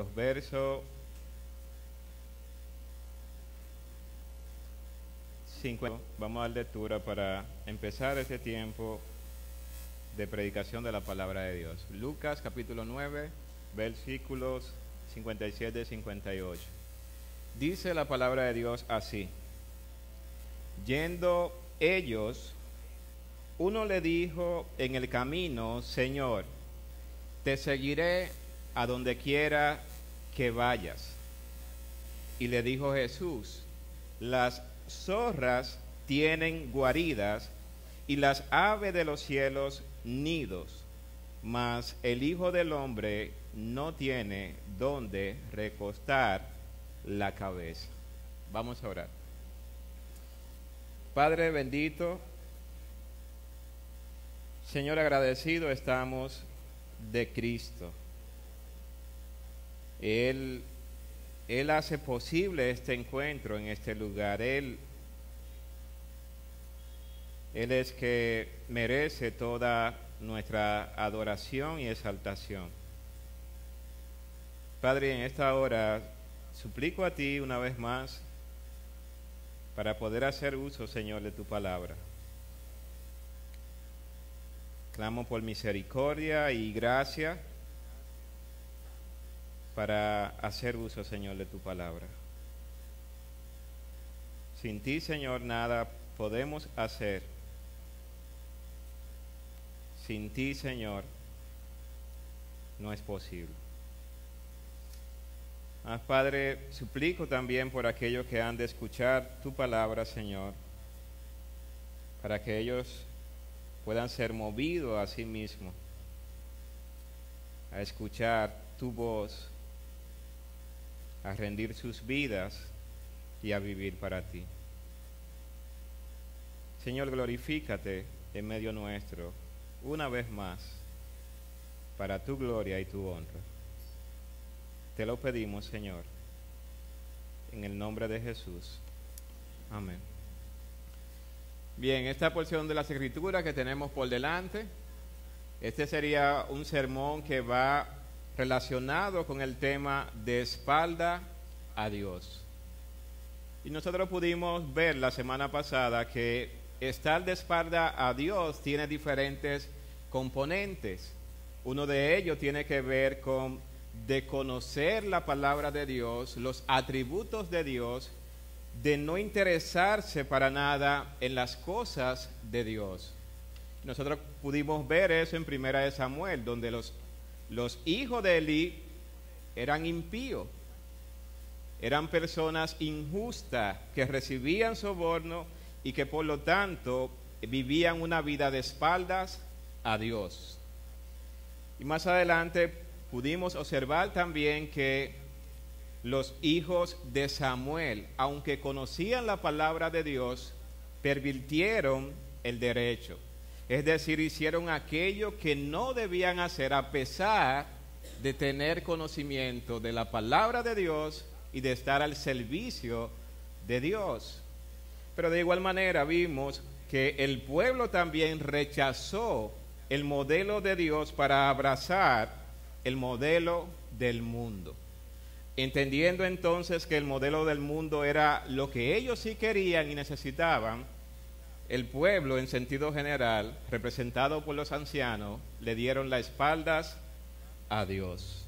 Los versos 5. Vamos a dar lectura para empezar este tiempo de predicación de la palabra de Dios. Lucas capítulo 9, versículos 57 y 58. Dice la palabra de Dios así. Yendo ellos, uno le dijo en el camino, Señor, te seguiré a donde quiera que vayas. Y le dijo Jesús, las zorras tienen guaridas y las aves de los cielos nidos, mas el Hijo del Hombre no tiene donde recostar la cabeza. Vamos a orar. Padre bendito, Señor agradecido estamos de Cristo. Él, Él hace posible este encuentro en este lugar. Él, Él es que merece toda nuestra adoración y exaltación. Padre, en esta hora suplico a ti una vez más para poder hacer uso, Señor, de tu palabra. Clamo por misericordia y gracia para hacer uso, Señor, de tu palabra. Sin ti, Señor, nada podemos hacer. Sin ti, Señor, no es posible. Ah, Padre, suplico también por aquellos que han de escuchar tu palabra, Señor, para que ellos puedan ser movidos a sí mismos, a escuchar tu voz, a rendir sus vidas y a vivir para ti. Señor, glorifícate en medio nuestro una vez más para tu gloria y tu honra. Te lo pedimos, Señor, en el nombre de Jesús. Amén. Bien, esta porción de las escrituras que tenemos por delante, este sería un sermón que va relacionado con el tema de espalda a Dios. Y nosotros pudimos ver la semana pasada que estar de espalda a Dios tiene diferentes componentes. Uno de ellos tiene que ver con de conocer la palabra de Dios, los atributos de Dios, de no interesarse para nada en las cosas de Dios. Nosotros pudimos ver eso en Primera de Samuel, donde los, los hijos de Eli eran impíos, eran personas injustas que recibían soborno y que por lo tanto vivían una vida de espaldas a Dios. Y más adelante pudimos observar también que los hijos de Samuel, aunque conocían la palabra de Dios, pervirtieron el derecho. Es decir, hicieron aquello que no debían hacer a pesar de tener conocimiento de la palabra de Dios y de estar al servicio de Dios. Pero de igual manera vimos que el pueblo también rechazó el modelo de Dios para abrazar el modelo del mundo. Entendiendo entonces que el modelo del mundo era lo que ellos sí querían y necesitaban, el pueblo en sentido general, representado por los ancianos, le dieron las espaldas a Dios.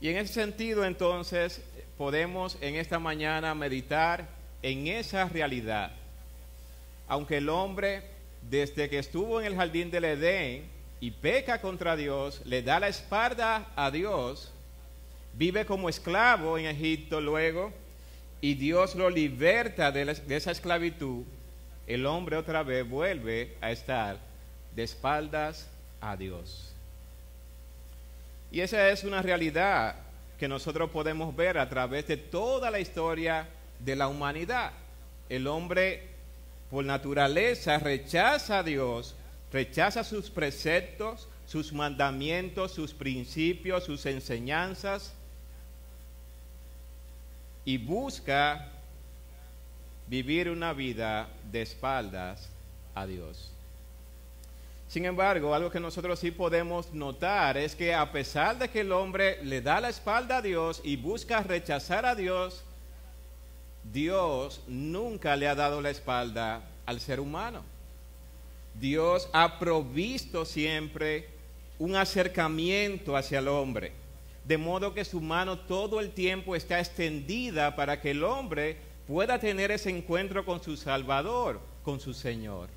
Y en ese sentido entonces podemos en esta mañana meditar en esa realidad. Aunque el hombre, desde que estuvo en el jardín del Edén, y peca contra Dios, le da la espalda a Dios, vive como esclavo en Egipto luego, y Dios lo liberta de, esa esclavitud, el hombre otra vez vuelve a estar de espaldas a Dios. Y esa es una realidad que nosotros podemos ver a través de toda la historia de la humanidad. El hombre por naturaleza rechaza a Dios, rechaza sus preceptos, sus mandamientos, sus principios, sus enseñanzas y busca vivir una vida de espaldas a Dios. Sin embargo, algo que nosotros sí podemos notar es que a pesar de que el hombre le da la espalda a Dios y busca rechazar a Dios, Dios nunca le ha dado la espalda al ser humano. Dios ha provisto siempre un acercamiento hacia el hombre, de modo que su mano todo el tiempo está extendida para que el hombre pueda tener ese encuentro con su Salvador, con su Señor.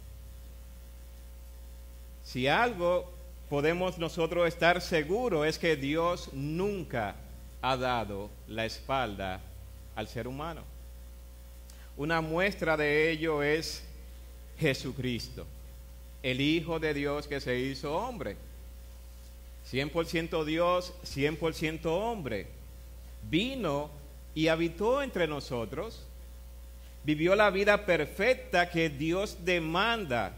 Si algo podemos nosotros estar seguros es que Dios nunca ha dado la espalda al ser humano. Una muestra de ello es Jesucristo, el Hijo de Dios que se hizo hombre. 100% Dios, 100% hombre. Vino y habitó entre nosotros vivió la vida perfecta que Dios demanda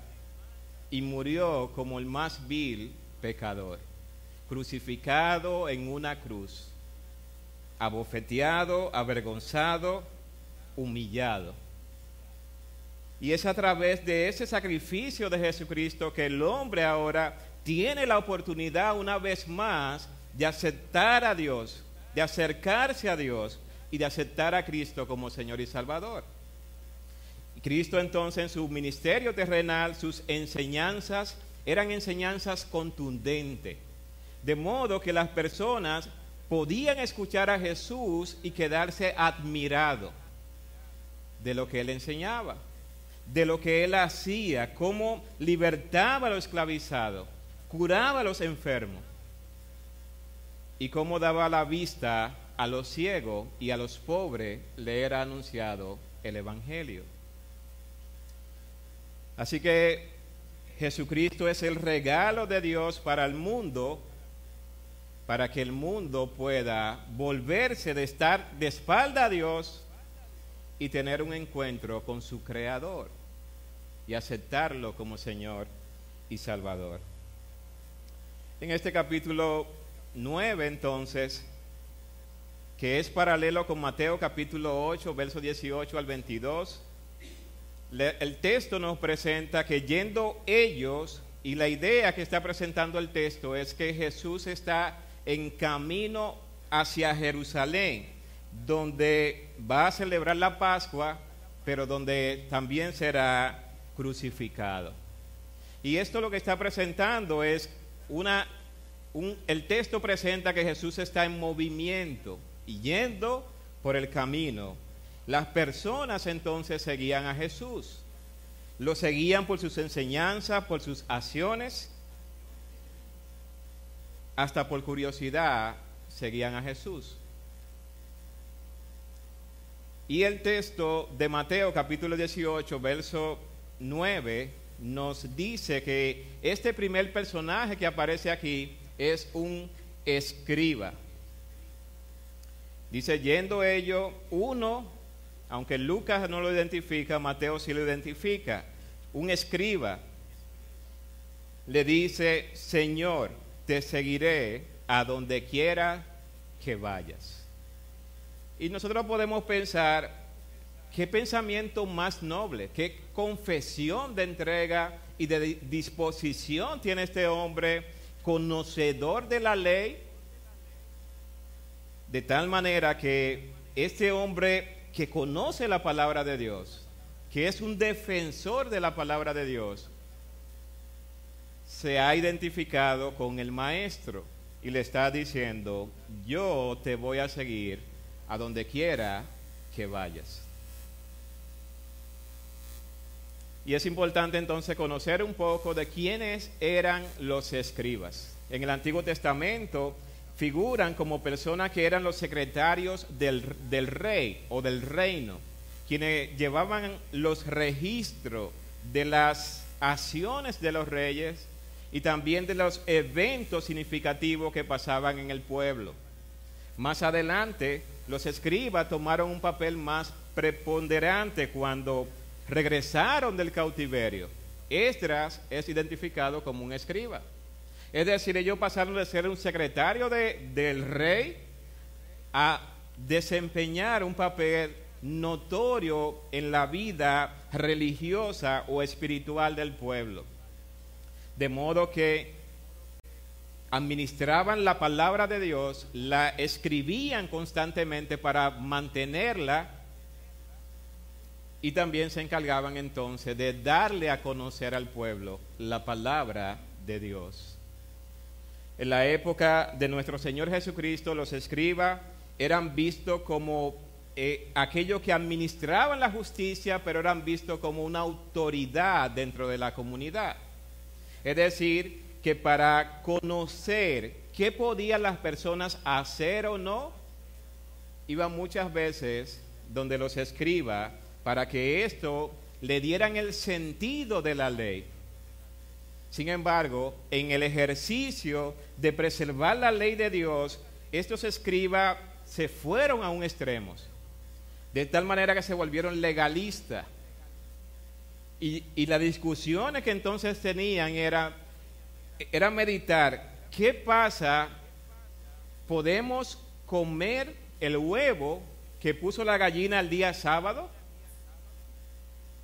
y murió como el más vil pecador, crucificado en una cruz, abofeteado, avergonzado, humillado. Y es a través de ese sacrificio de Jesucristo que el hombre ahora tiene la oportunidad una vez más de aceptar a Dios, de acercarse a Dios y de aceptar a Cristo como Señor y Salvador. Cristo entonces en su ministerio terrenal, sus enseñanzas eran enseñanzas contundentes, de modo que las personas podían escuchar a Jesús y quedarse admirado de lo que él enseñaba, de lo que él hacía, cómo libertaba a los esclavizados, curaba a los enfermos y cómo daba la vista a los ciegos y a los pobres le era anunciado el Evangelio. Así que Jesucristo es el regalo de Dios para el mundo, para que el mundo pueda volverse de estar de espalda a Dios y tener un encuentro con su Creador y aceptarlo como Señor y Salvador. En este capítulo 9 entonces, que es paralelo con Mateo capítulo 8, verso 18 al 22, el texto nos presenta que yendo ellos, y la idea que está presentando el texto es que Jesús está en camino hacia Jerusalén, donde va a celebrar la Pascua, pero donde también será crucificado. Y esto lo que está presentando es una, el texto presenta que Jesús está en movimiento y yendo por el camino las personas entonces seguían a Jesús. Lo seguían por sus enseñanzas, por sus acciones, hasta por curiosidad seguían a Jesús. Y el texto de Mateo capítulo 18, verso 9, nos dice que este primer personaje que aparece aquí es un escriba. Dice, yendo ellos, uno aunque Lucas no lo identifica, Mateo sí lo identifica. Un escriba le dice, Señor, te seguiré a donde quiera que vayas. Y nosotros podemos pensar, qué pensamiento más noble, qué confesión de entrega y de disposición tiene este hombre, conocedor de la ley, de tal manera que este hombre que conoce la palabra de Dios, que es un defensor de la palabra de Dios, se ha identificado con el maestro y le está diciendo, yo te voy a seguir a donde quiera que vayas. Y es importante entonces conocer un poco de quiénes eran los escribas. En el Antiguo Testamento, figuran como personas que eran los secretarios del, rey o del reino, quienes llevaban los registros de las acciones de los reyes y también de los eventos significativos que pasaban en el pueblo. Más adelante, los escribas tomaron un papel más preponderante cuando regresaron del cautiverio. Esdras es identificado como un escriba. Es decir, ellos pasaron de ser un secretario del rey a desempeñar un papel notorio en la vida religiosa o espiritual del pueblo. De modo que administraban la palabra de Dios, la escribían constantemente para mantenerla y también se encargaban entonces de darle a conocer al pueblo la palabra de Dios. En la época de nuestro Señor Jesucristo, los escribas eran vistos como eh, aquellos que administraban la justicia, pero eran vistos como una autoridad dentro de la comunidad. Es decir, que para conocer qué podían las personas hacer o no, iban muchas veces donde los escriba para que esto le dieran el sentido de la ley. Sin embargo, en el ejercicio de preservar la ley de Dios, estos escribas se fueron a un extremo, de tal manera que se volvieron legalistas. Y, y las discusiones que entonces tenían era, era meditar, ¿qué pasa? ¿Podemos comer el huevo que puso la gallina el día sábado?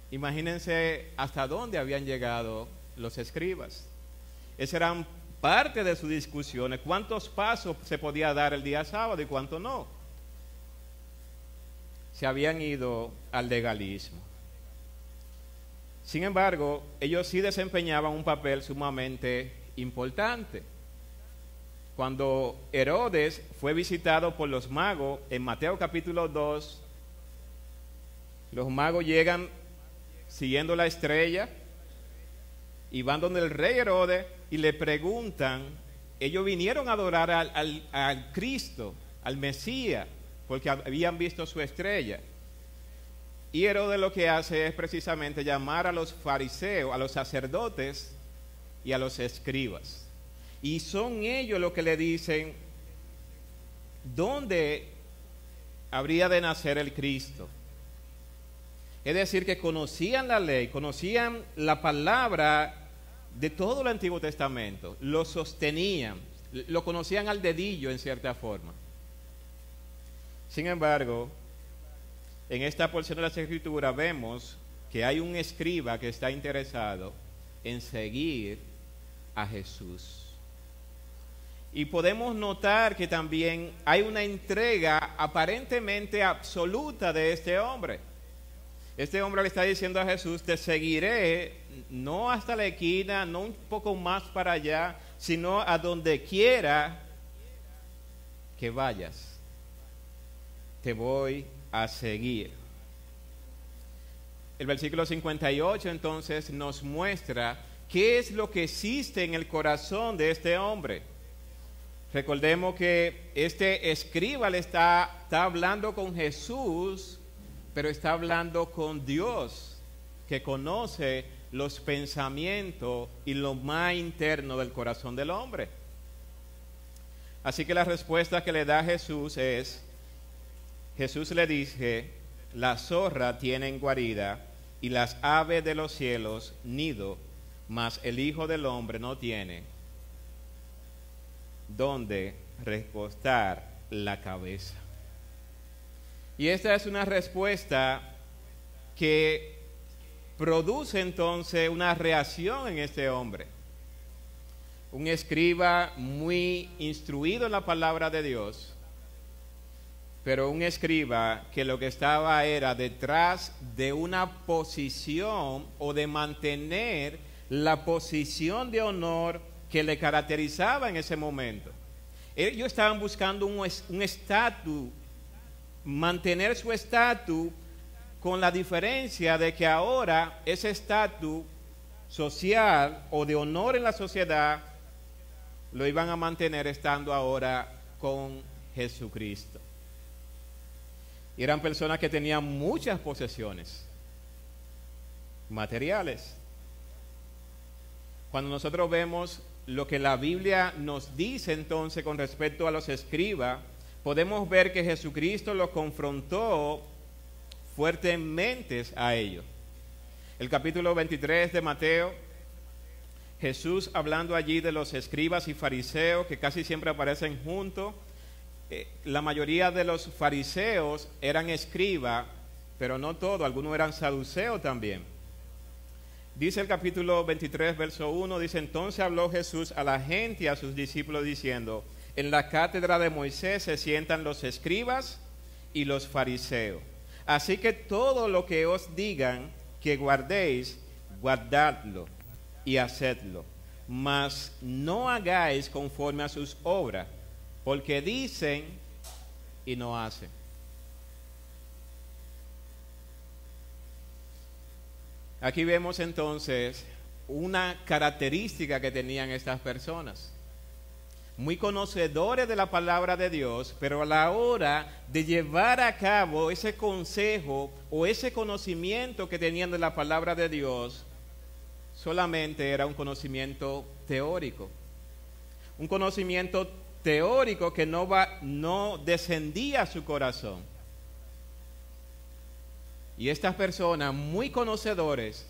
Imagínense hasta dónde habían llegado los escribas. Esas eran parte de sus discusiones. ¿Cuántos pasos se podía dar el día sábado y cuántos no? Se habían ido al legalismo. Sin embargo, ellos sí desempeñaban un papel sumamente importante. Cuando Herodes fue visitado por los magos en Mateo capítulo 2, los magos llegan siguiendo la estrella y van donde el rey Herodes y le preguntan, ellos vinieron a adorar al, Cristo, al Mesías, porque habían visto su estrella. Y Herodes lo que hace es precisamente llamar a los fariseos, a los sacerdotes y a los escribas. Y son ellos los que le dicen, ¿dónde habría de nacer el Cristo? Es decir, que conocían la ley, conocían la palabra de todo el Antiguo Testamento, lo sostenían, lo conocían al dedillo en cierta forma. Sin embargo, en esta porción de la Escritura vemos que hay un escriba que está interesado en seguir a Jesús. Y podemos notar que también hay una entrega aparentemente absoluta de este hombre. Este hombre le está diciendo a Jesús, te seguiré no hasta la esquina, no un poco más para allá, sino a donde quiera que vayas. Te voy a seguir. El versículo 58 entonces nos muestra qué es lo que existe en el corazón de este hombre. Recordemos que este escriba le está, está hablando con Jesús pero está hablando con Dios, que conoce los pensamientos y lo más interno del corazón del hombre. Así que la respuesta que le da Jesús es, Jesús le dice, la zorra tiene guarida y las aves de los cielos nido, mas el Hijo del Hombre no tiene donde recostar la cabeza. Y esta es una respuesta que produce entonces una reacción en este hombre. Un escriba muy instruido en la palabra de Dios, pero un escriba que lo que estaba era detrás de una posición o de mantener la posición de honor que le caracterizaba en ese momento. Ellos estaban buscando un estatus mantener su estatus con la diferencia de que ahora ese estatus social o de honor en la sociedad lo iban a mantener estando ahora con Jesucristo. Y eran personas que tenían muchas posesiones materiales. Cuando nosotros vemos lo que la Biblia nos dice entonces con respecto a los escribas, podemos ver que Jesucristo los confrontó fuertemente a ellos. El capítulo 23 de Mateo, Jesús hablando allí de los escribas y fariseos que casi siempre aparecen juntos. Eh, la mayoría de los fariseos eran escribas, pero no todos, algunos eran saduceos también. Dice el capítulo 23, verso 1, dice, entonces habló Jesús a la gente y a sus discípulos diciendo, en la cátedra de Moisés se sientan los escribas y los fariseos. Así que todo lo que os digan que guardéis, guardadlo y hacedlo. Mas no hagáis conforme a sus obras, porque dicen y no hacen. Aquí vemos entonces una característica que tenían estas personas muy conocedores de la palabra de Dios, pero a la hora de llevar a cabo ese consejo o ese conocimiento que tenían de la palabra de Dios, solamente era un conocimiento teórico. Un conocimiento teórico que no, va, no descendía a su corazón. Y estas personas muy conocedores,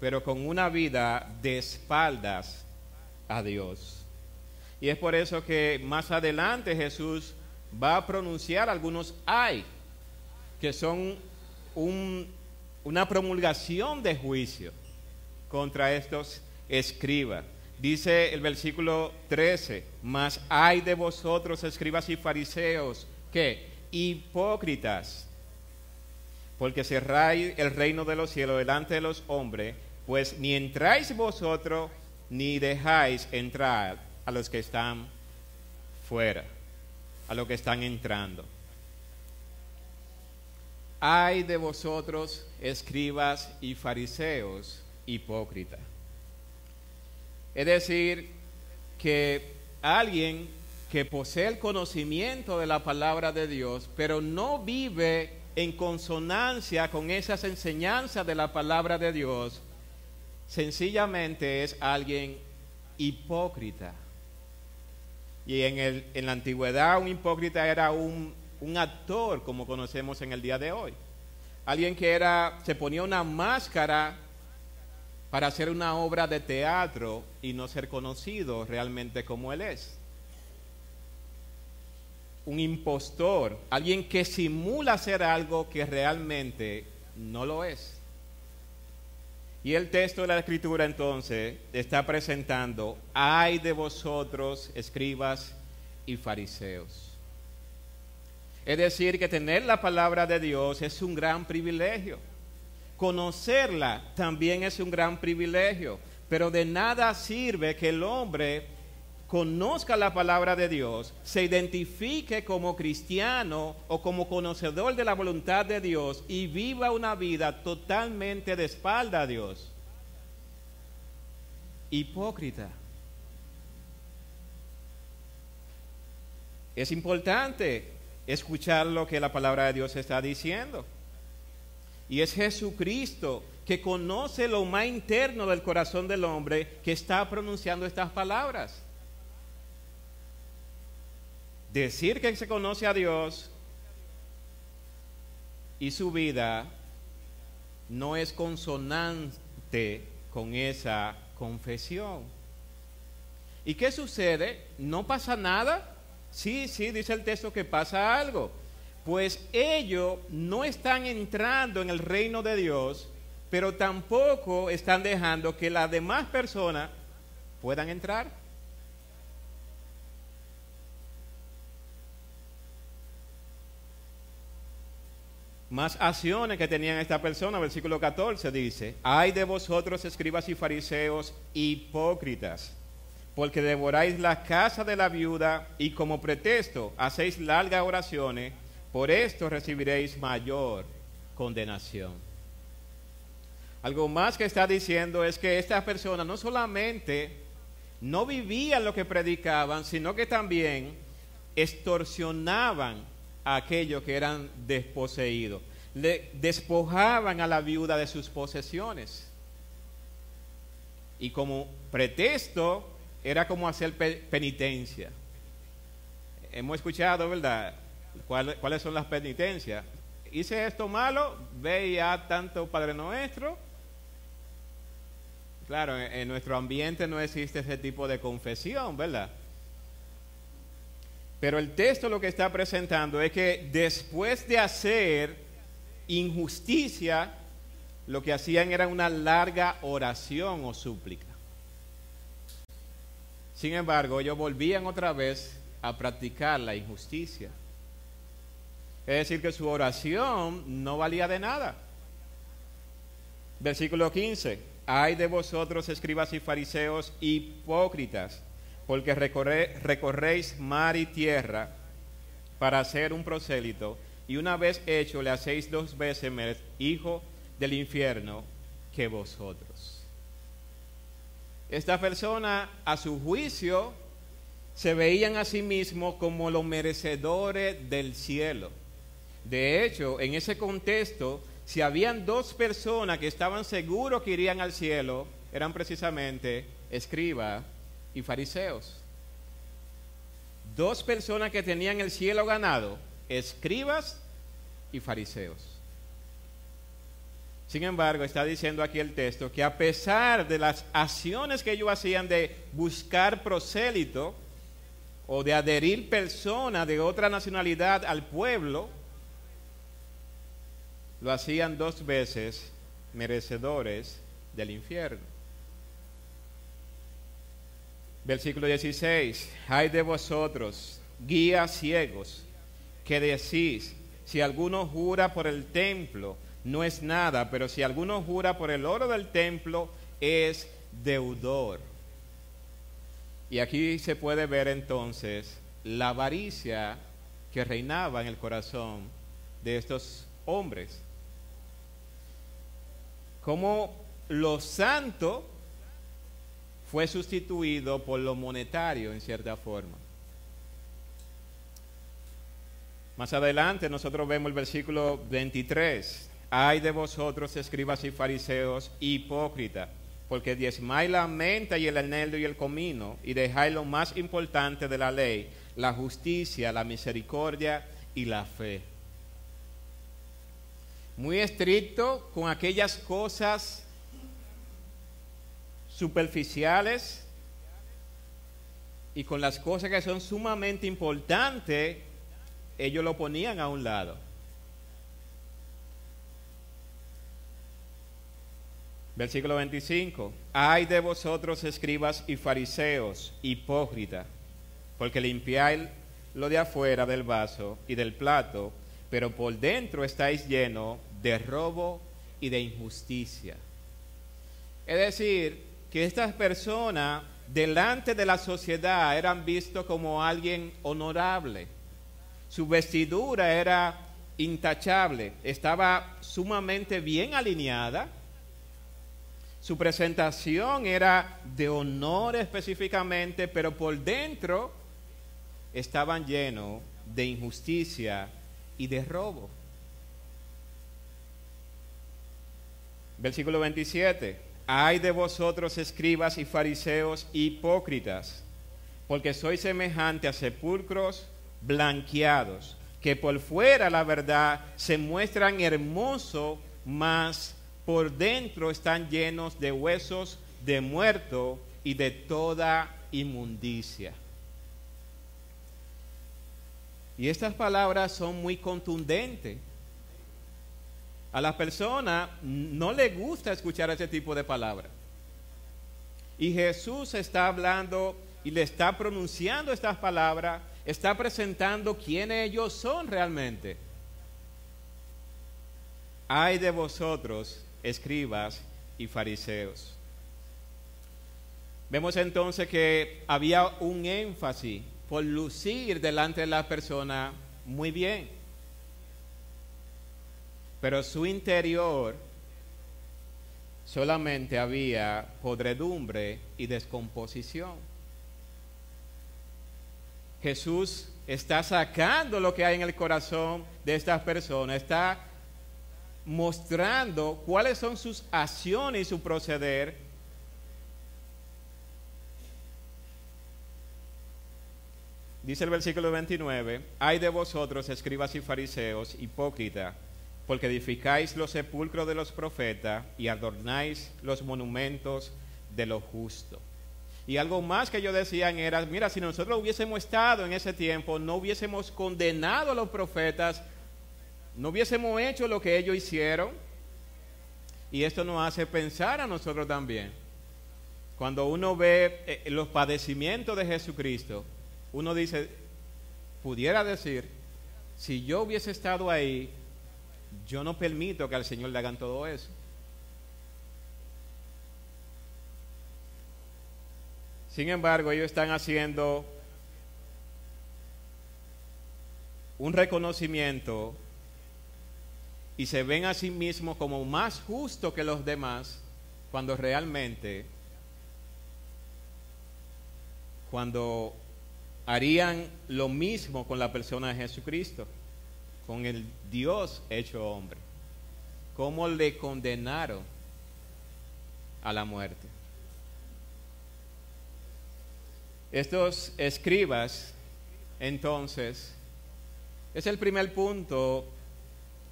pero con una vida de espaldas a Dios. Y es por eso que más adelante Jesús va a pronunciar algunos ay, que son una promulgación de juicio contra estos escribas. Dice el versículo 13, mas hay de vosotros escribas y fariseos, que hipócritas, porque cerráis el reino de los cielos delante de los hombres, pues ni entráis vosotros ni dejáis entrar a los que están fuera, a los que están entrando. Hay de vosotros, escribas y fariseos, hipócritas. Es decir, que alguien que posee el conocimiento de la palabra de Dios, pero no vive en consonancia con esas enseñanzas de la palabra de Dios, sencillamente es alguien hipócrita. Y en, el, en la antigüedad un hipócrita era un, un actor, como conocemos en el día de hoy. Alguien que era, se ponía una máscara para hacer una obra de teatro y no ser conocido realmente como él es. Un impostor, alguien que simula ser algo que realmente no lo es. Y el texto de la escritura entonces está presentando, ay de vosotros, escribas y fariseos. Es decir, que tener la palabra de Dios es un gran privilegio. Conocerla también es un gran privilegio. Pero de nada sirve que el hombre conozca la palabra de Dios, se identifique como cristiano o como conocedor de la voluntad de Dios y viva una vida totalmente de espalda a Dios. Hipócrita. Es importante escuchar lo que la palabra de Dios está diciendo. Y es Jesucristo que conoce lo más interno del corazón del hombre que está pronunciando estas palabras decir que se conoce a Dios y su vida no es consonante con esa confesión. ¿Y qué sucede? ¿No pasa nada? Sí, sí, dice el texto que pasa algo. Pues ellos no están entrando en el reino de Dios, pero tampoco están dejando que las demás personas puedan entrar. Más acciones que tenían esta persona. Versículo 14 dice, hay de vosotros escribas y fariseos hipócritas, porque devoráis la casa de la viuda y como pretexto hacéis largas oraciones, por esto recibiréis mayor condenación. Algo más que está diciendo es que estas personas no solamente no vivían lo que predicaban, sino que también extorsionaban a aquellos que eran desposeídos. Le despojaban a la viuda de sus posesiones. Y como pretexto era como hacer penitencia. Hemos escuchado, ¿verdad? ¿Cuáles son las penitencias? Hice esto malo, ve ya tanto Padre Nuestro. Claro, en nuestro ambiente no existe ese tipo de confesión, ¿verdad? Pero el texto lo que está presentando es que después de hacer injusticia, lo que hacían era una larga oración o súplica. Sin embargo, ellos volvían otra vez a practicar la injusticia. Es decir, que su oración no valía de nada. Versículo 15. Hay de vosotros, escribas y fariseos, hipócritas porque recorréis mar y tierra para hacer un prosélito, y una vez hecho le hacéis dos veces hijo del infierno que vosotros. Esta persona, a su juicio, se veían a sí mismos como los merecedores del cielo. De hecho, en ese contexto, si habían dos personas que estaban seguros que irían al cielo, eran precisamente escriba y fariseos. Dos personas que tenían el cielo ganado, escribas y fariseos. Sin embargo, está diciendo aquí el texto que a pesar de las acciones que ellos hacían de buscar prosélito o de adherir personas de otra nacionalidad al pueblo, lo hacían dos veces merecedores del infierno. Versículo 16. Hay de vosotros, guías ciegos, que decís, si alguno jura por el templo, no es nada, pero si alguno jura por el oro del templo, es deudor. Y aquí se puede ver entonces la avaricia que reinaba en el corazón de estos hombres. Como lo santo fue sustituido por lo monetario en cierta forma. Más adelante nosotros vemos el versículo 23. Hay de vosotros, escribas y fariseos, hipócritas, porque diezmáis la menta y el eneldo y el comino, y dejáis lo más importante de la ley, la justicia, la misericordia y la fe. Muy estricto con aquellas cosas superficiales y con las cosas que son sumamente importantes, ellos lo ponían a un lado. Versículo 25. Hay de vosotros escribas y fariseos, hipócritas, porque limpiáis lo de afuera del vaso y del plato, pero por dentro estáis llenos de robo y de injusticia. Es decir, que estas personas delante de la sociedad eran vistos como alguien honorable. Su vestidura era intachable, estaba sumamente bien alineada. Su presentación era de honor específicamente, pero por dentro estaban llenos de injusticia y de robo. Versículo 27. Ay de vosotros, escribas y fariseos hipócritas, porque sois semejante a sepulcros blanqueados, que por fuera la verdad se muestran hermosos, mas por dentro están llenos de huesos de muerto y de toda inmundicia. Y estas palabras son muy contundentes a la persona no le gusta escuchar ese tipo de palabras. Y Jesús está hablando y le está pronunciando estas palabras, está presentando quiénes ellos son realmente. Hay de vosotros, escribas y fariseos. Vemos entonces que había un énfasis por lucir delante de la persona muy bien pero su interior solamente había podredumbre y descomposición. Jesús está sacando lo que hay en el corazón de estas personas, está mostrando cuáles son sus acciones y su proceder. Dice el versículo 29, hay de vosotros, escribas y fariseos, hipócritas porque edificáis los sepulcros de los profetas y adornáis los monumentos de los justos. Y algo más que yo decía era, mira, si nosotros hubiésemos estado en ese tiempo, no hubiésemos condenado a los profetas, no hubiésemos hecho lo que ellos hicieron. Y esto nos hace pensar a nosotros también. Cuando uno ve eh, los padecimientos de Jesucristo, uno dice, pudiera decir, si yo hubiese estado ahí, yo no permito que al Señor le hagan todo eso. Sin embargo, ellos están haciendo un reconocimiento y se ven a sí mismos como más justos que los demás cuando realmente, cuando harían lo mismo con la persona de Jesucristo, con el Dios hecho hombre. ¿Cómo le condenaron a la muerte? Estos escribas, entonces, es el primer punto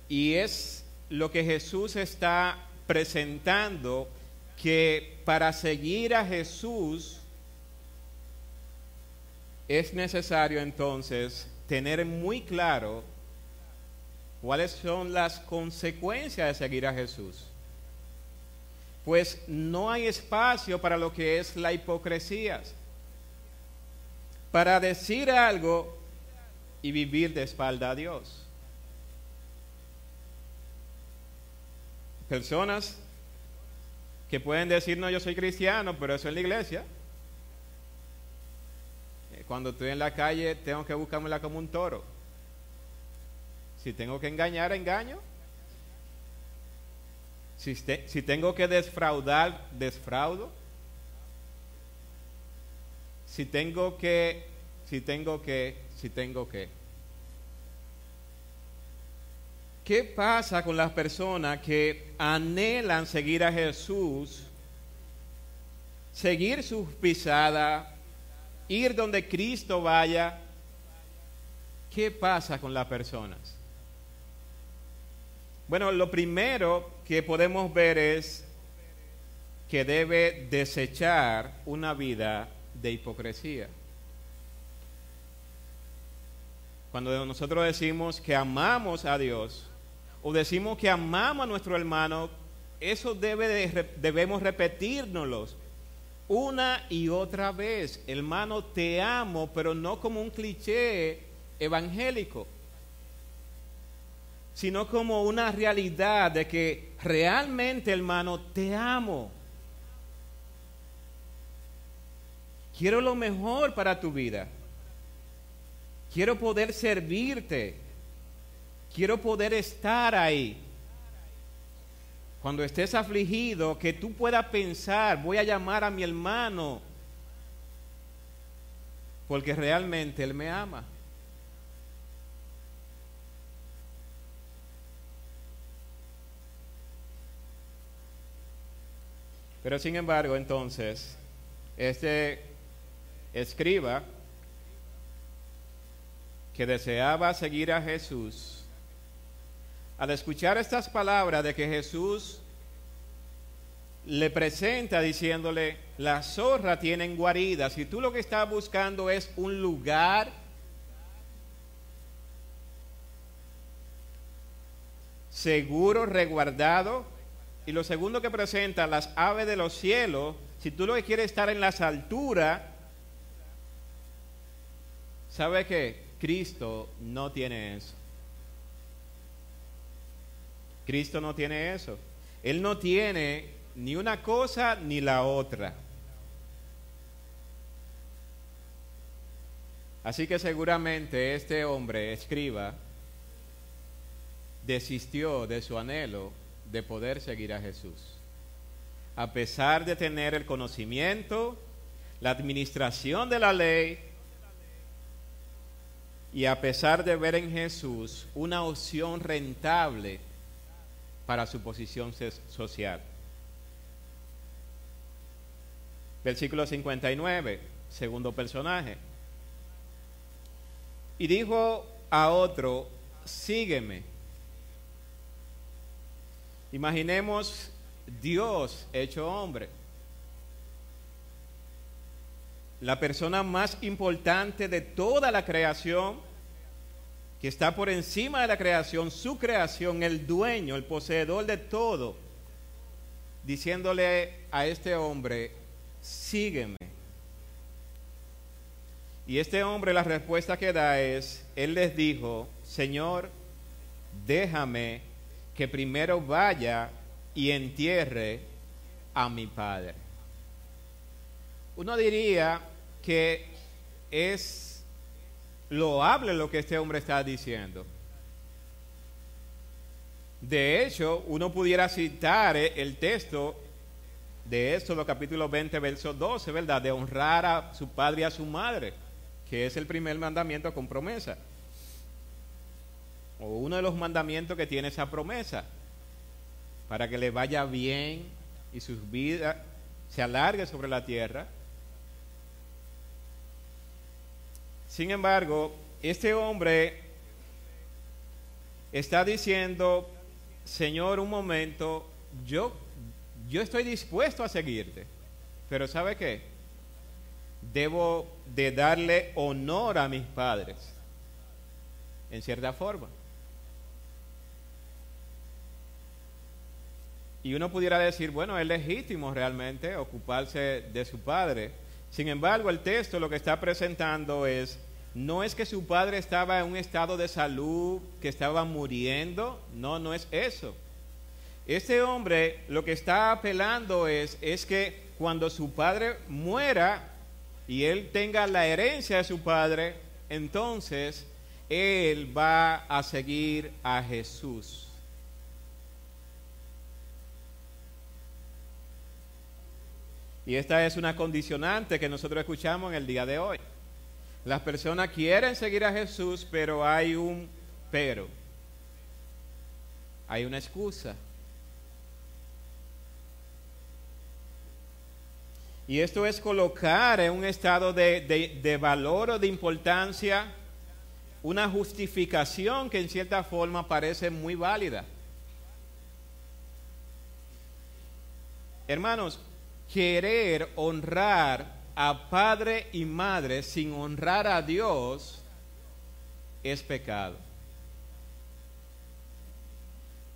y es lo que Jesús está presentando, que para seguir a Jesús es necesario entonces tener muy claro cuáles son las consecuencias de seguir a Jesús. Pues no hay espacio para lo que es la hipocresía. Para decir algo y vivir de espalda a Dios. Personas que pueden decir, no, yo soy cristiano, pero eso es la iglesia. Cuando estoy en la calle tengo que buscármela como un toro. Si tengo que engañar, engaño. Si, tengo que desfraudar, desfraudo. Si tengo que, si tengo que, si tengo que. ¿Qué pasa con las personas que anhelan seguir a Jesús, seguir sus pisadas, ir donde Cristo vaya, ¿qué pasa con las personas? Bueno, lo primero que podemos ver es que debe desechar una vida de hipocresía. Cuando nosotros decimos que amamos a Dios o decimos que amamos a nuestro hermano, eso debe debemos repetírnoslo una y otra vez, hermano, te amo, pero no como un cliché evangélico, sino como una realidad de que realmente, hermano, te amo. Quiero lo mejor para tu vida. Quiero poder servirte. Quiero poder estar ahí cuando estés afligido, que tú puedas pensar, voy a llamar a mi hermano, porque realmente Él me ama. Pero sin embargo, entonces, este escriba que deseaba seguir a Jesús, al escuchar estas palabras de que Jesús le presenta diciéndole, la zorra tiene guarida, si tú lo que estás buscando es un lugar seguro, resguardado, y lo segundo que presenta, las aves de los cielos, si tú lo que quieres estar en las alturas, ¿sabe que Cristo no tiene eso? Cristo no tiene eso. Él no tiene ni una cosa ni la otra. Así que seguramente este hombre, escriba, desistió de su anhelo de poder seguir a Jesús. A pesar de tener el conocimiento, la administración de la ley, y a pesar de ver en Jesús una opción rentable para su posición social. Versículo 59, segundo personaje. Y dijo a otro, sígueme. Imaginemos Dios hecho hombre. La persona más importante de toda la creación, que está por encima de la creación, su creación, el dueño, el poseedor de todo, diciéndole a este hombre, sígueme. Y este hombre la respuesta que da es, él les dijo, Señor, déjame que primero vaya y entierre a mi padre. Uno diría que es loable lo que este hombre está diciendo. De hecho, uno pudiera citar el texto de Éxodo capítulo 20, verso 12, ¿verdad? De honrar a su padre y a su madre, que es el primer mandamiento con promesa. O uno de los mandamientos que tiene esa promesa, para que le vaya bien y su vida se alargue sobre la tierra. Sin embargo, este hombre está diciendo, Señor, un momento, yo yo estoy dispuesto a seguirte, pero ¿sabe qué? Debo de darle honor a mis padres, en cierta forma. Y uno pudiera decir, bueno, es legítimo realmente ocuparse de su padre. Sin embargo, el texto lo que está presentando es, no es que su padre estaba en un estado de salud, que estaba muriendo, no, no es eso. Este hombre lo que está apelando es, es que cuando su padre muera y él tenga la herencia de su padre, entonces él va a seguir a Jesús. Y esta es una condicionante que nosotros escuchamos en el día de hoy. Las personas quieren seguir a Jesús, pero hay un pero. Hay una excusa. Y esto es colocar en un estado de, valor o de importancia una justificación que en cierta forma parece muy válida. Hermanos, querer honrar a padre y madre sin honrar a Dios es pecado.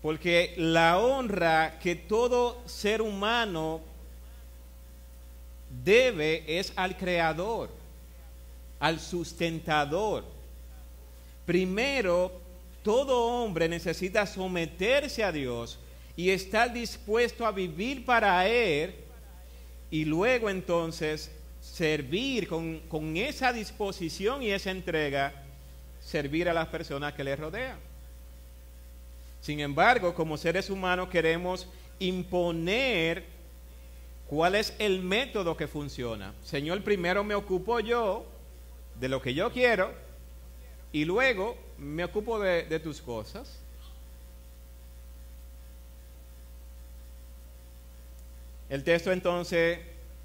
Porque la honra que todo ser humano debe es al creador, al sustentador. Primero, todo hombre necesita someterse a Dios y estar dispuesto a vivir para Él y luego entonces servir con, con esa disposición y esa entrega, servir a las personas que le rodean. Sin embargo, como seres humanos queremos imponer ¿Cuál es el método que funciona? Señor, primero me ocupo yo de lo que yo quiero y luego me ocupo de, tus cosas. El texto entonces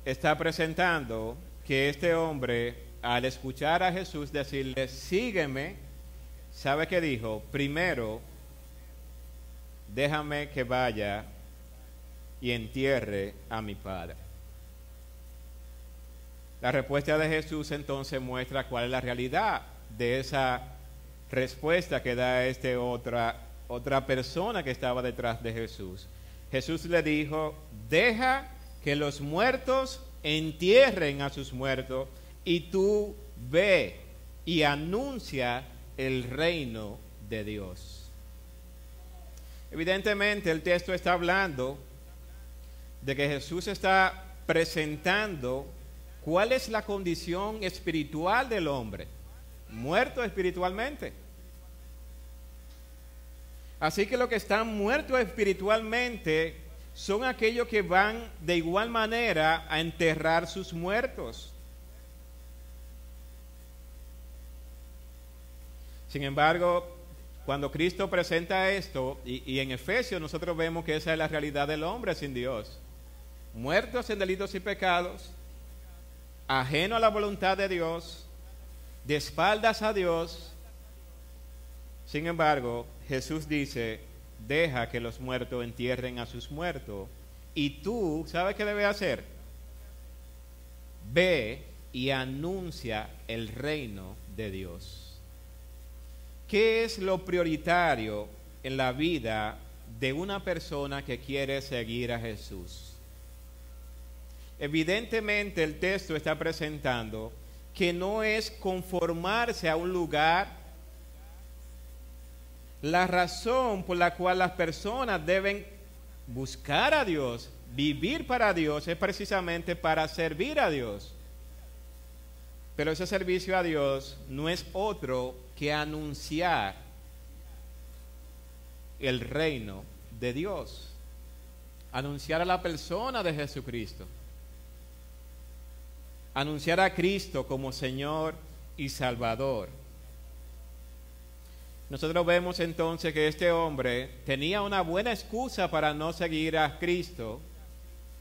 está presentando que este hombre, al escuchar a Jesús decirle, sígueme, ¿sabe qué dijo? Primero, déjame que vaya y entierre a mi padre. La respuesta de Jesús entonces muestra cuál es la realidad de esa respuesta que da este otra, otra persona que estaba detrás de Jesús. Jesús le dijo, deja que los muertos entierren a sus muertos y tú ve y anuncia el reino de Dios. Evidentemente el texto está hablando de que Jesús está presentando cuál es la condición espiritual del hombre, muerto espiritualmente. Así que los que están muertos espiritualmente son aquellos que van de igual manera a enterrar sus muertos. Sin embargo, cuando Cristo presenta esto, y, en Efesios nosotros vemos que esa es la realidad del hombre sin Dios muertos en delitos y pecados, ajeno a la voluntad de Dios, de espaldas a Dios. Sin embargo, Jesús dice, deja que los muertos entierren a sus muertos. Y tú, ¿sabes qué debes hacer? Ve y anuncia el reino de Dios. ¿Qué es lo prioritario en la vida de una persona que quiere seguir a Jesús? Evidentemente el texto está presentando que no es conformarse a un lugar. La razón por la cual las personas deben buscar a Dios, vivir para Dios, es precisamente para servir a Dios. Pero ese servicio a Dios no es otro que anunciar el reino de Dios, anunciar a la persona de Jesucristo anunciar a Cristo como Señor y Salvador. Nosotros vemos entonces que este hombre tenía una buena excusa para no seguir a Cristo,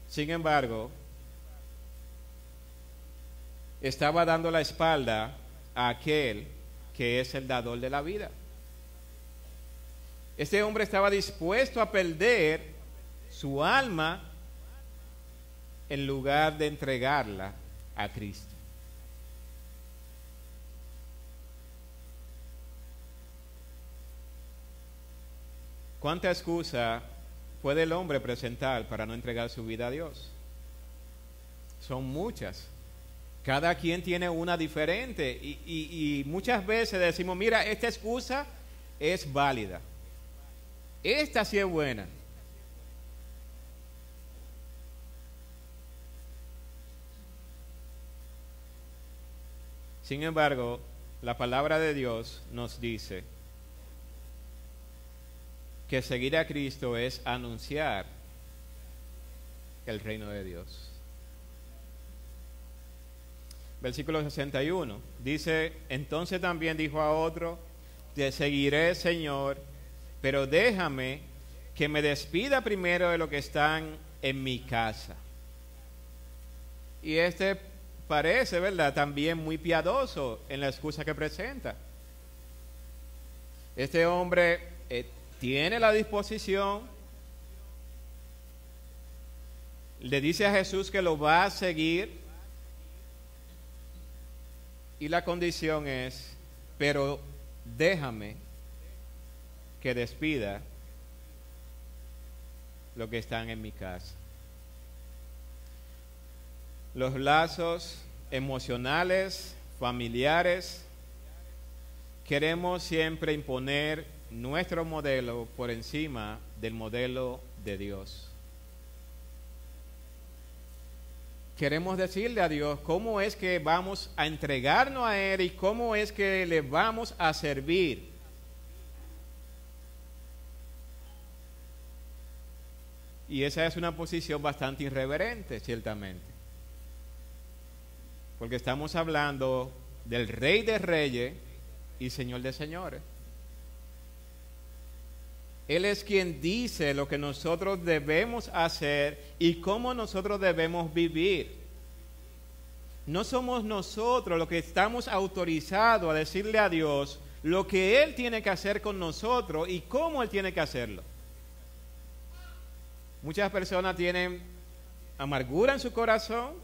sin embargo, estaba dando la espalda a aquel que es el dador de la vida. Este hombre estaba dispuesto a perder su alma en lugar de entregarla a Cristo. ¿Cuánta excusa puede el hombre presentar para no entregar su vida a Dios? Son muchas. Cada quien tiene una diferente y, y, muchas veces decimos, mira, esta excusa es válida. Esta sí es buena. Sin embargo, la palabra de Dios nos dice que seguir a Cristo es anunciar el reino de Dios. Versículo 61 dice, entonces también dijo a otro, te seguiré Señor, pero déjame que me despida primero de lo que están en mi casa. Y este parece, ¿verdad?, también muy piadoso en la excusa que presenta. Este hombre eh, tiene la disposición, le dice a Jesús que lo va a seguir y la condición es, pero déjame que despida lo que están en mi casa los lazos emocionales, familiares. Queremos siempre imponer nuestro modelo por encima del modelo de Dios. Queremos decirle a Dios cómo es que vamos a entregarnos a Él y cómo es que le vamos a servir. Y esa es una posición bastante irreverente, ciertamente porque estamos hablando del Rey de Reyes y Señor de Señores. Él es quien dice lo que nosotros debemos hacer y cómo nosotros debemos vivir. No somos nosotros los que estamos autorizados a decirle a Dios lo que Él tiene que hacer con nosotros y cómo Él tiene que hacerlo. Muchas personas tienen amargura en su corazón,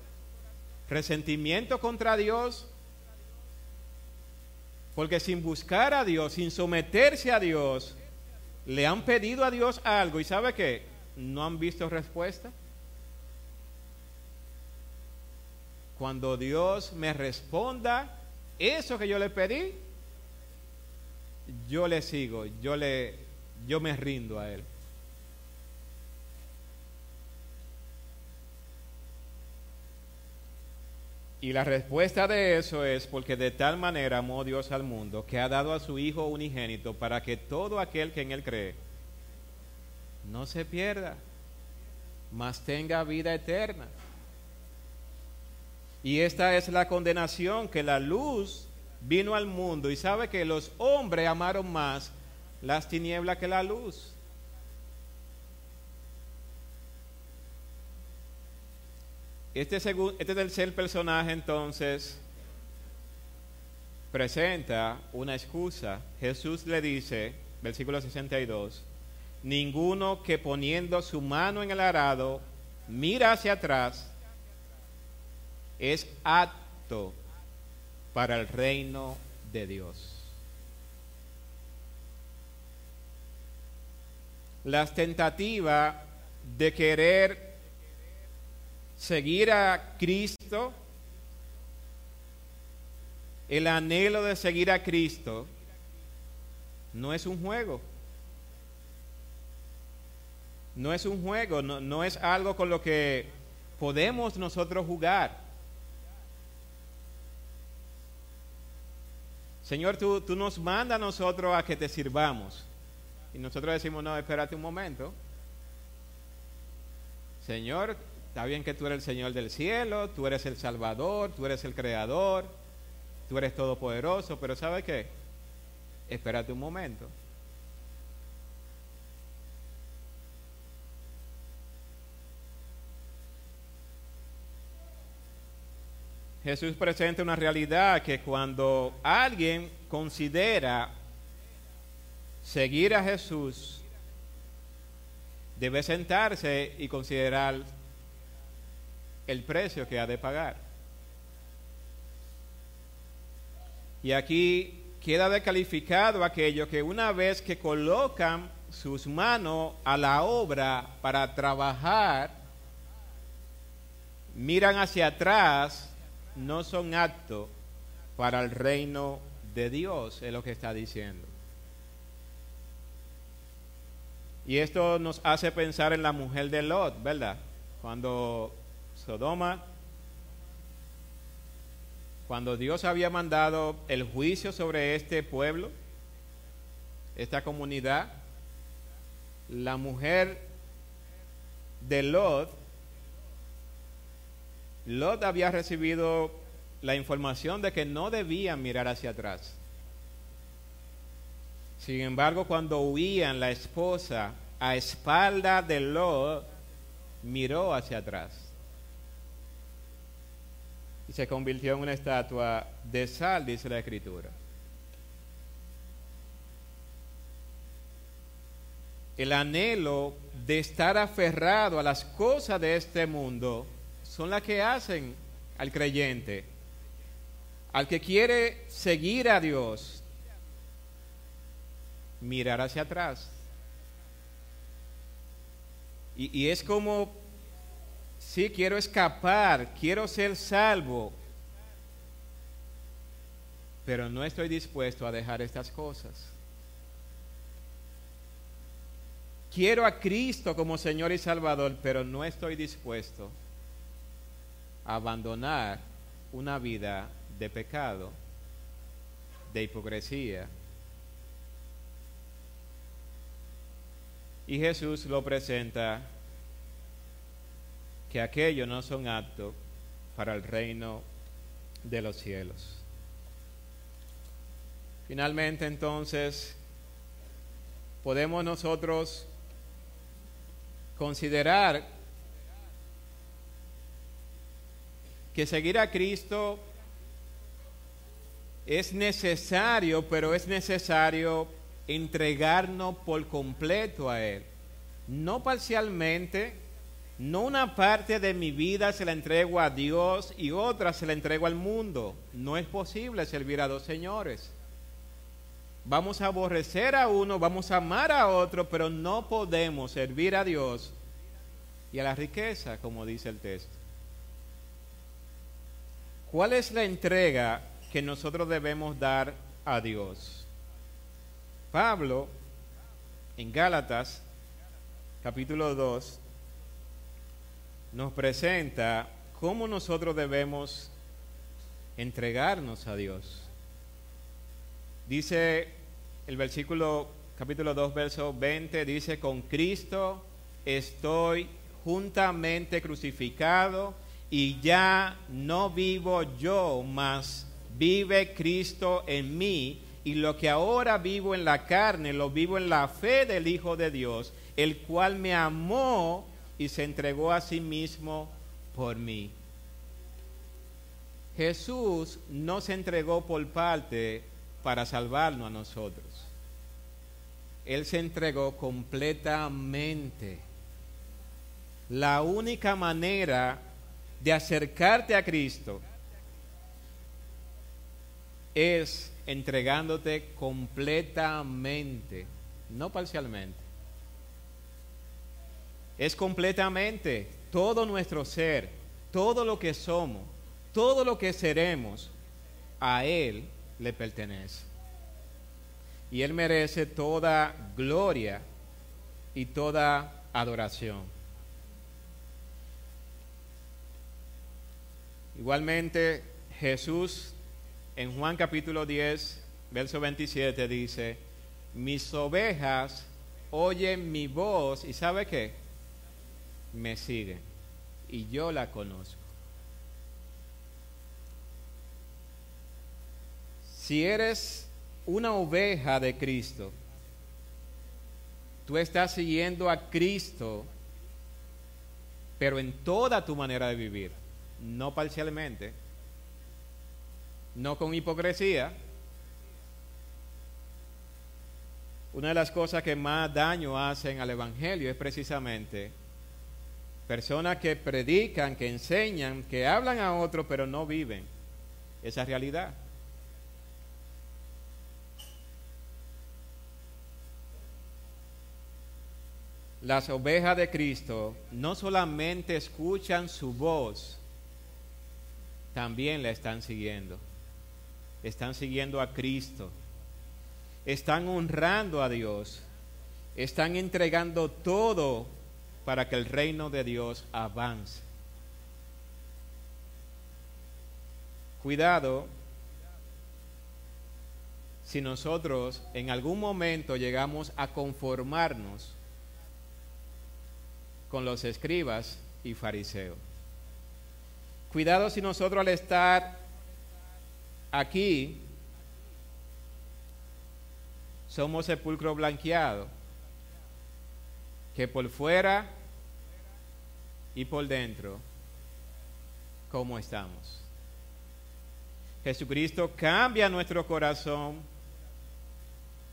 resentimiento contra Dios, porque sin buscar a Dios, sin someterse a Dios, le han pedido a Dios algo y sabe que no han visto respuesta. Cuando Dios me responda eso que yo le pedí, yo le sigo, yo le yo me rindo a él. Y la respuesta de eso es porque de tal manera amó Dios al mundo que ha dado a su Hijo unigénito para que todo aquel que en Él cree no se pierda, mas tenga vida eterna. Y esta es la condenación, que la luz vino al mundo y sabe que los hombres amaron más las tinieblas que la luz. Este, este tercer personaje entonces presenta una excusa. Jesús le dice, versículo 62, ninguno que poniendo su mano en el arado mira hacia atrás es apto para el reino de Dios. Las tentativas de querer seguir a Cristo, el anhelo de seguir a Cristo, no es un juego. No es un juego, no, es algo con lo que podemos nosotros jugar. Señor, tú, tú nos mandas a nosotros a que te sirvamos. Y nosotros decimos, no, espérate un momento. Señor, está bien que tú eres el Señor del cielo, tú eres el Salvador, tú eres el Creador, tú eres todopoderoso, pero ¿sabe qué? Espérate un momento. Jesús presenta una realidad que cuando alguien considera seguir a Jesús, debe sentarse y considerar el precio que ha de pagar. Y aquí queda descalificado aquello que una vez que colocan sus manos a la obra para trabajar, miran hacia atrás, no son aptos para el reino de Dios, es lo que está diciendo. Y esto nos hace pensar en la mujer de Lot, ¿verdad? Cuando Sodoma, cuando Dios había mandado el juicio sobre este pueblo, esta comunidad, la mujer de Lot, Lot había recibido la información de que no debían mirar hacia atrás. Sin embargo, cuando huían, la esposa, a espalda de Lot, miró hacia atrás. Y se convirtió en una estatua de sal, dice la escritura. El anhelo de estar aferrado a las cosas de este mundo son las que hacen al creyente, al que quiere seguir a Dios, mirar hacia atrás. Y, es como, sí, quiero escapar, quiero ser salvo, pero no estoy dispuesto a dejar estas cosas. Quiero a Cristo como Señor y Salvador, pero no estoy dispuesto a abandonar una vida de pecado, de hipocresía, Y Jesús lo presenta que aquellos no son aptos para el reino de los cielos. Finalmente entonces podemos nosotros considerar que seguir a Cristo es necesario, pero es necesario entregarnos por completo a Él. No parcialmente, no una parte de mi vida se la entrego a Dios y otra se la entrego al mundo. No es posible servir a dos señores. Vamos a aborrecer a uno, vamos a amar a otro, pero no podemos servir a Dios y a la riqueza, como dice el texto. ¿Cuál es la entrega que nosotros debemos dar a Dios? Pablo, en Gálatas, capítulo 2, nos presenta cómo nosotros debemos entregarnos a Dios. Dice el versículo capítulo 2, verso 20, dice, con Cristo estoy juntamente crucificado y ya no vivo yo, mas vive Cristo en mí y lo que ahora vivo en la carne, lo vivo en la fe del Hijo de Dios, el cual me amó y se entregó a sí mismo por mí. Jesús no se entregó por parte para salvarnos a nosotros. Él se entregó completamente. La única manera de acercarte a Cristo es entregándote completamente, no parcialmente. Es completamente todo nuestro ser, todo lo que somos, todo lo que seremos, a Él le pertenece. Y Él merece toda gloria y toda adoración. Igualmente, Jesús en Juan capítulo 10, verso 27 dice, mis ovejas oyen mi voz y ¿sabe qué? Me siguen y yo la conozco. Si eres una oveja de Cristo, tú estás siguiendo a Cristo, pero en toda tu manera de vivir, no parcialmente, no con hipocresía. Una de las cosas que más daño hacen al Evangelio es precisamente personas que predican, que enseñan, que hablan a otros, pero no viven esa realidad. Las ovejas de Cristo no solamente escuchan su voz, también la están siguiendo. Están siguiendo a Cristo, están honrando a Dios, están entregando todo para que el reino de Dios avance. Cuidado si nosotros en algún momento llegamos a conformarnos con los escribas y fariseos. Cuidado si nosotros al estar aquí somos sepulcro blanqueado, que por fuera y por dentro, ¿cómo estamos? Jesucristo cambia nuestro corazón,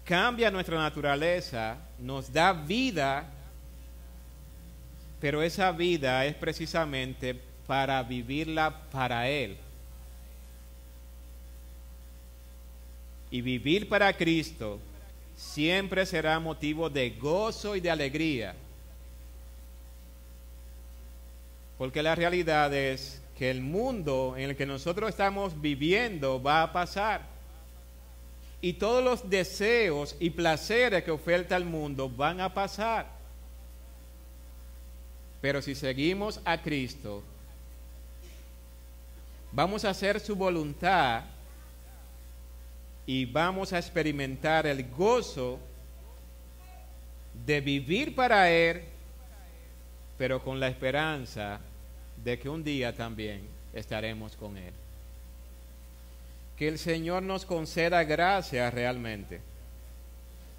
cambia nuestra naturaleza, nos da vida, pero esa vida es precisamente para vivirla para Él. y vivir para Cristo siempre será motivo de gozo y de alegría. Porque la realidad es que el mundo en el que nosotros estamos viviendo va a pasar. Y todos los deseos y placeres que oferta el mundo van a pasar. Pero si seguimos a Cristo, vamos a hacer su voluntad y vamos a experimentar el gozo de vivir para Él, pero con la esperanza de que un día también estaremos con Él. Que el Señor nos conceda gracia realmente.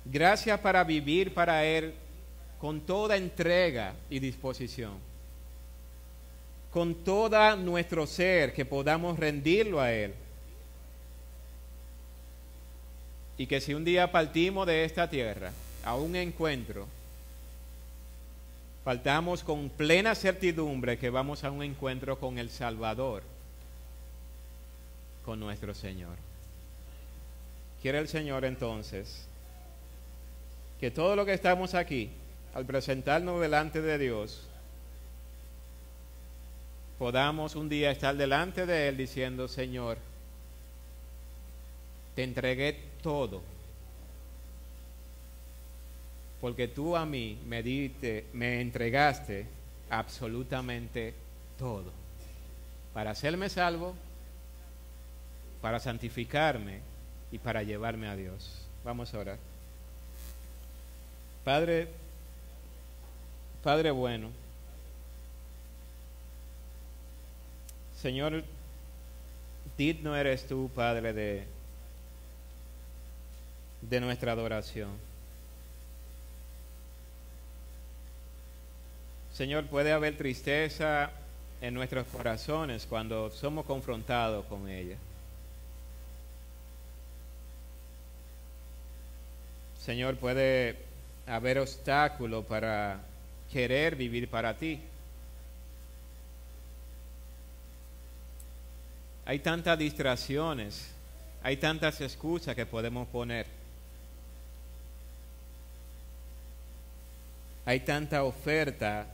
Gracias para vivir para Él con toda entrega y disposición. Con todo nuestro ser que podamos rendirlo a Él y que si un día partimos de esta tierra a un encuentro, faltamos con plena certidumbre que vamos a un encuentro con el Salvador, con nuestro Señor. Quiere el Señor entonces que todo lo que estamos aquí, al presentarnos delante de Dios, podamos un día estar delante de Él diciendo, Señor, te entregué todo. Porque tú a mí me diste, me entregaste absolutamente todo. Para hacerme salvo, para santificarme y para llevarme a Dios. Vamos a orar. Padre, Padre bueno, Señor, digno eres tú, Padre, de de nuestra adoración. Señor, puede haber tristeza en nuestros corazones cuando somos confrontados con ella. Señor, puede haber obstáculos para querer vivir para ti. Hay tantas distracciones, hay tantas excusas que podemos poner. Hay tanta oferta